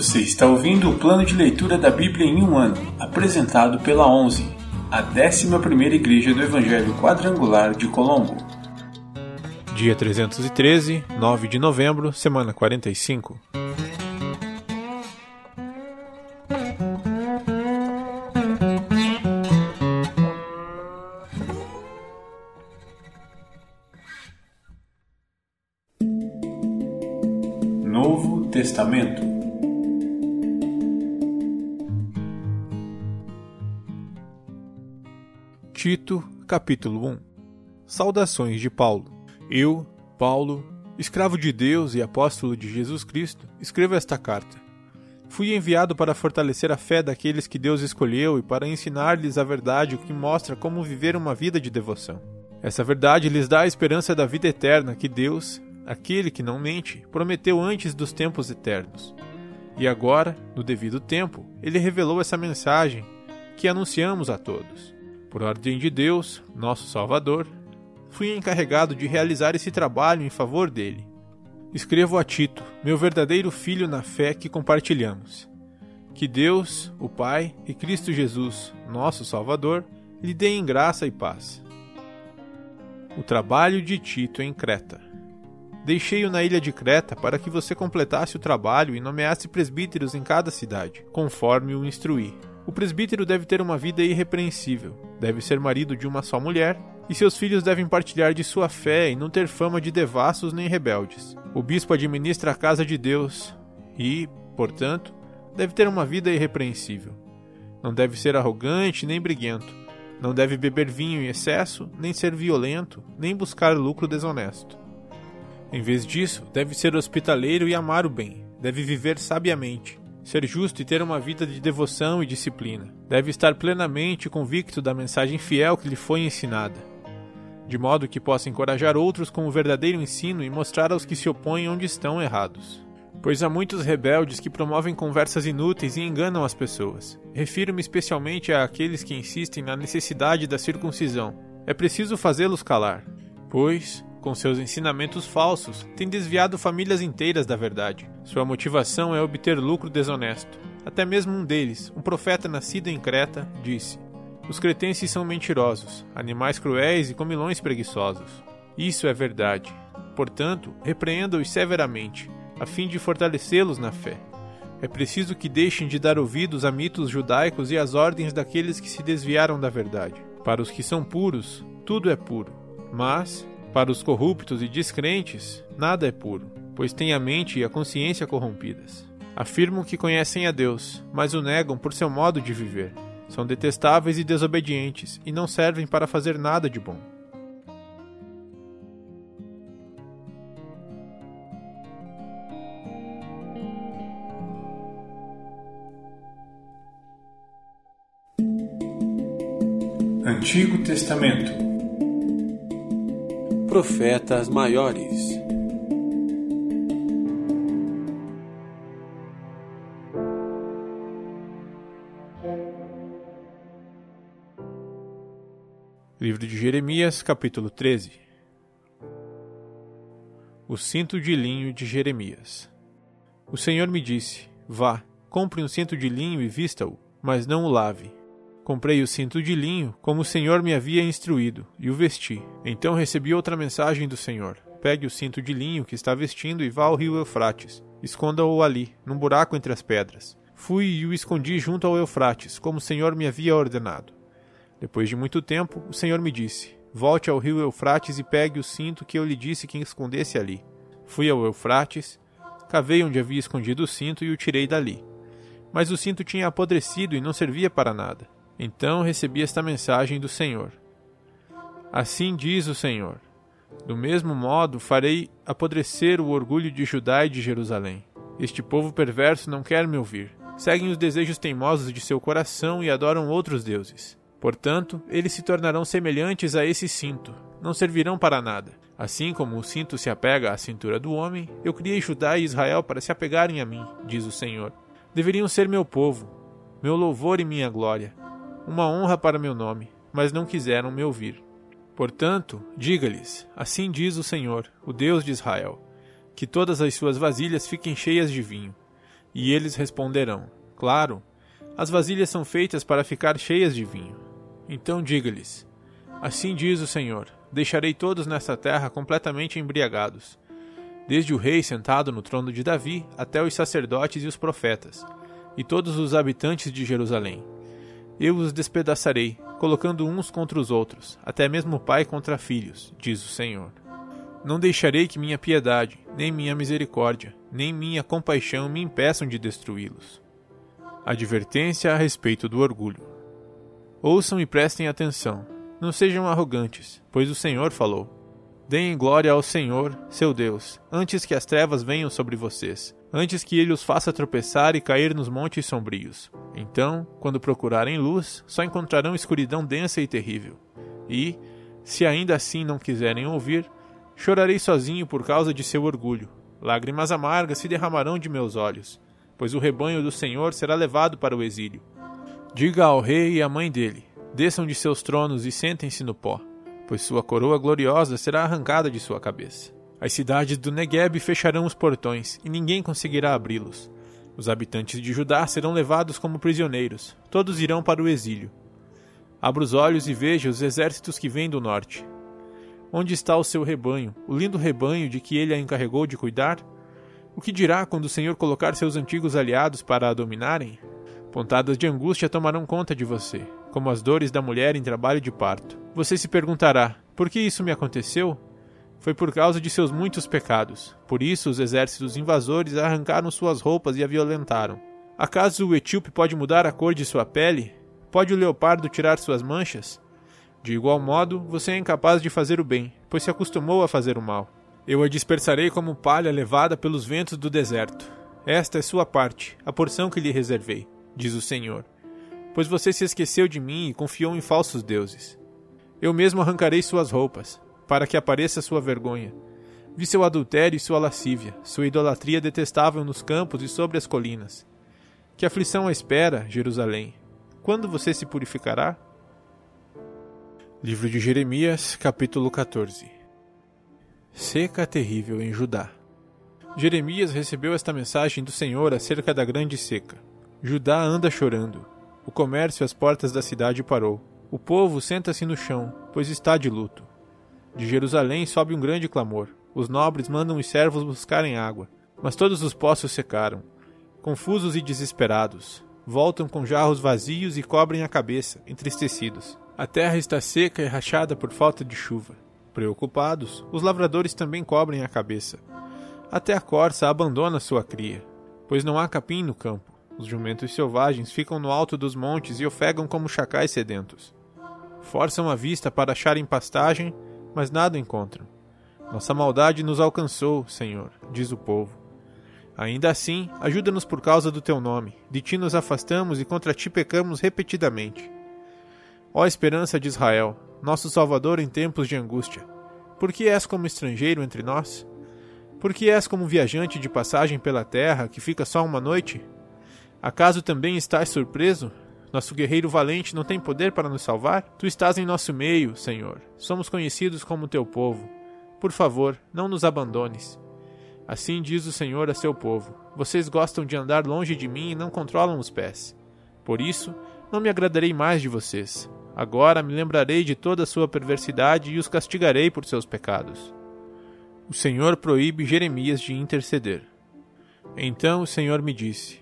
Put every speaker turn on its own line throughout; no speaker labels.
Você está ouvindo o plano de leitura da Bíblia em um ano, apresentado pela 11, a 11ª Igreja do Evangelho Quadrangular de Colombo.
Dia 313, 9 de novembro, semana 45.
Novo Testamento
Tito, capítulo 1 Saudações de Paulo. Eu, Paulo, escravo de Deus e apóstolo de Jesus Cristo, escrevo esta carta. Fui enviado para fortalecer a fé daqueles que Deus escolheu e para ensinar-lhes a verdade que mostra como viver uma vida de devoção. Essa verdade lhes dá a esperança da vida eterna que Deus, aquele que não mente, prometeu antes dos tempos eternos. E agora, no devido tempo, ele revelou essa mensagem que anunciamos a todos. Por ordem de Deus, nosso Salvador, fui encarregado de realizar esse trabalho em favor dele. Escrevo a Tito, meu verdadeiro filho na fé que compartilhamos. Que Deus, o Pai e Cristo Jesus, nosso Salvador, lhe deem graça e paz. O trabalho de Tito em Creta. Deixei-o na ilha de Creta para que você completasse o trabalho e nomeasse presbíteros em cada cidade, conforme o instruí. O presbítero deve ter uma vida irrepreensível, deve ser marido de uma só mulher, e seus filhos devem partilhar de sua fé e não ter fama de devassos nem rebeldes. O bispo administra a casa de Deus e, portanto, deve ter uma vida irrepreensível. Não deve ser arrogante nem briguento. Não deve beber vinho em excesso, nem ser violento, nem buscar lucro desonesto. Em vez disso, deve ser hospitaleiro e amar o bem. Deve viver sabiamente ser justo e ter uma vida de devoção e disciplina. Deve estar plenamente convicto da mensagem fiel que lhe foi ensinada, de modo que possa encorajar outros com o verdadeiro ensino e mostrar aos que se opõem onde estão errados. Pois há muitos rebeldes que promovem conversas inúteis e enganam as pessoas. Refiro-me especialmente àqueles que insistem na necessidade da circuncisão. É preciso fazê-los calar, pois, com seus ensinamentos falsos, tem desviado famílias inteiras da verdade. Sua motivação é obter lucro desonesto. Até mesmo um deles, um profeta nascido em Creta, disse: Os cretenses são mentirosos, animais cruéis e comilões preguiçosos. Isso é verdade. Portanto, repreenda-os severamente, a fim de fortalecê-los na fé. É preciso que deixem de dar ouvidos a mitos judaicos e às ordens daqueles que se desviaram da verdade. Para os que são puros, tudo é puro. Mas, para os corruptos e descrentes, nada é puro, pois têm a mente e a consciência corrompidas. Afirmam que conhecem a Deus, mas o negam por seu modo de viver. São detestáveis e desobedientes, e não servem para fazer nada de bom.
Antigo Testamento
Profetas Maiores.
Livro de Jeremias, capítulo 13 O cinto de linho de Jeremias. O Senhor me disse: Vá, compre um cinto de linho e vista-o, mas não o lave. Comprei o cinto de linho, como o Senhor me havia instruído, e o vesti. Então recebi outra mensagem do Senhor: Pegue o cinto de linho que está vestindo e vá ao rio Eufrates. Esconda-o ali, num buraco entre as pedras. Fui e o escondi junto ao Eufrates, como o Senhor me havia ordenado. Depois de muito tempo, o Senhor me disse: Volte ao rio Eufrates e pegue o cinto que eu lhe disse que escondesse ali. Fui ao Eufrates, cavei onde havia escondido o cinto e o tirei dali. Mas o cinto tinha apodrecido e não servia para nada. Então recebi esta mensagem do Senhor. Assim diz o Senhor: Do mesmo modo farei apodrecer o orgulho de Judá e de Jerusalém. Este povo perverso não quer me ouvir. Seguem os desejos teimosos de seu coração e adoram outros deuses. Portanto, eles se tornarão semelhantes a esse cinto, não servirão para nada. Assim como o cinto se apega à cintura do homem, eu criei Judá e Israel para se apegarem a mim, diz o Senhor. Deveriam ser meu povo, meu louvor e minha glória uma honra para meu nome, mas não quiseram me ouvir. Portanto, diga-lhes: Assim diz o Senhor, o Deus de Israel, que todas as suas vasilhas fiquem cheias de vinho. E eles responderão: Claro, as vasilhas são feitas para ficar cheias de vinho. Então diga-lhes: Assim diz o Senhor: Deixarei todos nessa terra completamente embriagados, desde o rei sentado no trono de Davi até os sacerdotes e os profetas, e todos os habitantes de Jerusalém. Eu os despedaçarei, colocando uns contra os outros, até mesmo pai contra filhos, diz o Senhor. Não deixarei que minha piedade, nem minha misericórdia, nem minha compaixão me impeçam de destruí-los. Advertência a respeito do orgulho. Ouçam e prestem atenção. Não sejam arrogantes, pois o Senhor falou. Deem glória ao Senhor, seu Deus, antes que as trevas venham sobre vocês, antes que ele os faça tropeçar e cair nos montes sombrios. Então, quando procurarem luz, só encontrarão escuridão densa e terrível. E, se ainda assim não quiserem ouvir, chorarei sozinho por causa de seu orgulho. Lágrimas amargas se derramarão de meus olhos pois o rebanho do Senhor será levado para o exílio. Diga ao rei e à mãe dele: desçam de seus tronos e sentem-se no pó, pois sua coroa gloriosa será arrancada de sua cabeça. As cidades do Negueb fecharão os portões, e ninguém conseguirá abri-los. Os habitantes de Judá serão levados como prisioneiros, todos irão para o exílio. Abra os olhos e veja os exércitos que vêm do norte. Onde está o seu rebanho, o lindo rebanho de que ele a encarregou de cuidar? O que dirá quando o Senhor colocar seus antigos aliados para a dominarem? Pontadas de angústia tomarão conta de você, como as dores da mulher em trabalho de parto. Você se perguntará: por que isso me aconteceu? Foi por causa de seus muitos pecados. Por isso os exércitos invasores arrancaram suas roupas e a violentaram. Acaso o etíope pode mudar a cor de sua pele? Pode o leopardo tirar suas manchas? De igual modo, você é incapaz de fazer o bem, pois se acostumou a fazer o mal. Eu a dispersarei como palha levada pelos ventos do deserto. Esta é sua parte, a porção que lhe reservei, diz o Senhor. Pois você se esqueceu de mim e confiou em falsos deuses. Eu mesmo arrancarei suas roupas, para que apareça sua vergonha. Vi seu adultério e sua lascívia, sua idolatria detestável nos campos e sobre as colinas. Que aflição a espera, Jerusalém? Quando você se purificará? Livro de Jeremias, capítulo 14 Seca terrível em Judá. Jeremias recebeu esta mensagem do Senhor acerca da grande seca. Judá anda chorando. O comércio às portas da cidade parou. O povo senta-se no chão, pois está de luto. De Jerusalém sobe um grande clamor. Os nobres mandam os servos buscarem água, mas todos os poços secaram. Confusos e desesperados, voltam com jarros vazios e cobrem a cabeça, entristecidos. A terra está seca e rachada por falta de chuva. Preocupados, os lavradores também cobrem a cabeça. Até a corça abandona sua cria, pois não há capim no campo. Os jumentos selvagens ficam no alto dos montes e ofegam como chacais sedentos. Forçam a vista para acharem pastagem, mas nada encontram. Nossa maldade nos alcançou, Senhor, diz o povo. Ainda assim, ajuda-nos por causa do teu nome. De ti nos afastamos e contra ti pecamos repetidamente. Ó esperança de Israel, nosso Salvador em tempos de angústia. Por que és como estrangeiro entre nós? Por que és como viajante de passagem pela terra que fica só uma noite? Acaso também estás surpreso? Nosso guerreiro valente não tem poder para nos salvar? Tu estás em nosso meio, Senhor. Somos conhecidos como teu povo. Por favor, não nos abandones. Assim diz o Senhor a seu povo: Vocês gostam de andar longe de mim e não controlam os pés. Por isso, não me agradarei mais de vocês. Agora me lembrarei de toda a sua perversidade e os castigarei por seus pecados. O Senhor proíbe Jeremias de interceder. Então o Senhor me disse: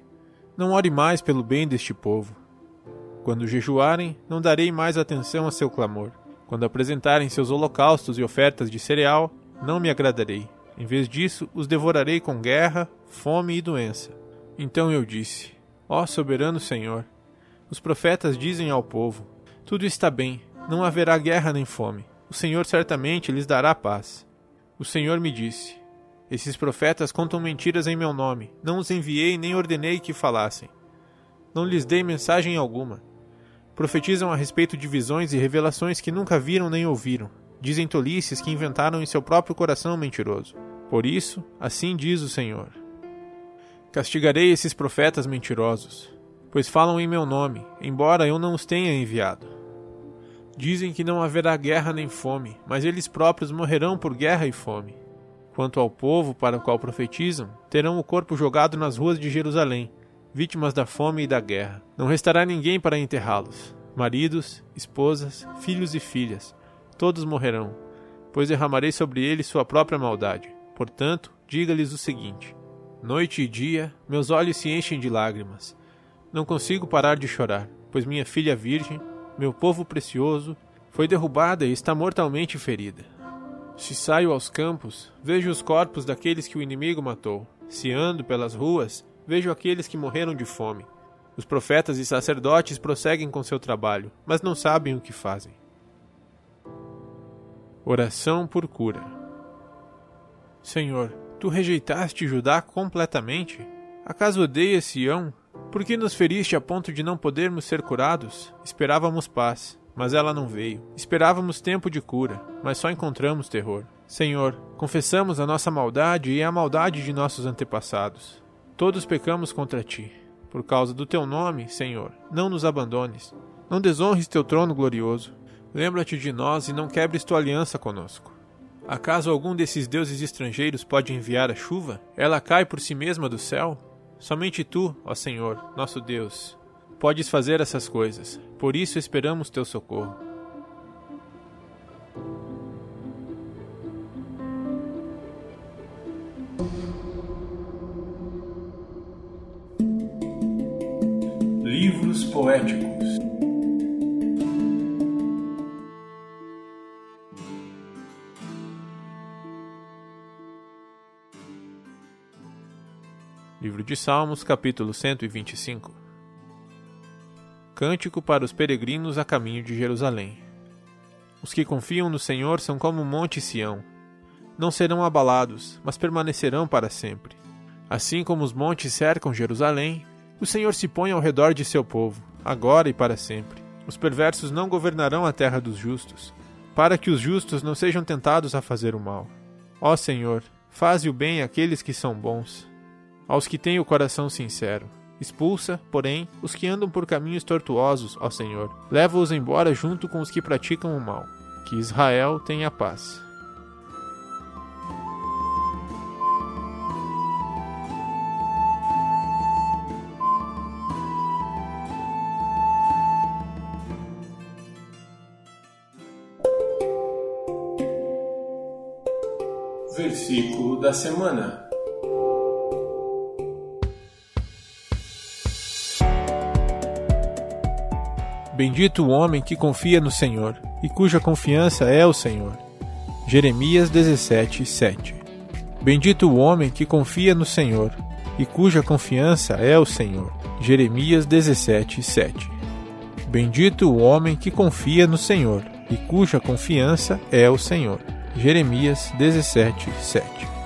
Não ore mais pelo bem deste povo. Quando jejuarem, não darei mais atenção a seu clamor. Quando apresentarem seus holocaustos e ofertas de cereal, não me agradarei. Em vez disso, os devorarei com guerra, fome e doença. Então eu disse: Ó soberano Senhor, os profetas dizem ao povo: tudo está bem, não haverá guerra nem fome. O Senhor certamente lhes dará paz. O Senhor me disse: Esses profetas contam mentiras em meu nome. Não os enviei nem ordenei que falassem. Não lhes dei mensagem alguma. Profetizam a respeito de visões e revelações que nunca viram nem ouviram. Dizem tolices que inventaram em seu próprio coração mentiroso. Por isso, assim diz o Senhor: Castigarei esses profetas mentirosos, pois falam em meu nome, embora eu não os tenha enviado. Dizem que não haverá guerra nem fome, mas eles próprios morrerão por guerra e fome. Quanto ao povo para o qual profetizam, terão o corpo jogado nas ruas de Jerusalém, vítimas da fome e da guerra. Não restará ninguém para enterrá-los. Maridos, esposas, filhos e filhas, todos morrerão, pois derramarei sobre eles sua própria maldade. Portanto, diga-lhes o seguinte: Noite e dia, meus olhos se enchem de lágrimas. Não consigo parar de chorar, pois minha filha virgem, meu povo precioso, foi derrubada e está mortalmente ferida. Se saio aos campos, vejo os corpos daqueles que o inimigo matou. Se ando pelas ruas, vejo aqueles que morreram de fome. Os profetas e sacerdotes prosseguem com seu trabalho, mas não sabem o que fazem. Oração por cura. Senhor, tu rejeitaste Judá completamente? Acaso odeias Sião? Por que nos feriste a ponto de não podermos ser curados? Esperávamos paz, mas ela não veio. Esperávamos tempo de cura, mas só encontramos terror. Senhor, confessamos a nossa maldade e a maldade de nossos antepassados. Todos pecamos contra ti. Por causa do teu nome, Senhor, não nos abandones. Não desonres teu trono glorioso. Lembra-te de nós e não quebres tua aliança conosco. Acaso algum desses deuses estrangeiros pode enviar a chuva? Ela cai por si mesma do céu? Somente tu, ó Senhor, nosso Deus, podes fazer essas coisas. Por isso esperamos teu socorro.
Poéticos.
Livro de Salmos, capítulo 125 Cântico para os peregrinos a caminho de Jerusalém. Os que confiam no Senhor são como o monte Sião. Não serão abalados, mas permanecerão para sempre. Assim como os montes cercam Jerusalém, o Senhor se põe ao redor de seu povo, agora e para sempre. Os perversos não governarão a terra dos justos, para que os justos não sejam tentados a fazer o mal. Ó Senhor, faze o bem àqueles que são bons, aos que têm o coração sincero. Expulsa, porém, os que andam por caminhos tortuosos, ó Senhor. Leva-os embora junto com os que praticam o mal. Que Israel tenha paz.
Versículo da semana.
Bendito o homem que confia no Senhor e cuja confiança é o Senhor. Jeremias 17, 7 Bendito o homem que confia no Senhor e cuja confiança é o Senhor. Jeremias 17, 7 Bendito o homem que confia no Senhor e cuja confiança é o Senhor. Jeremias 17, 7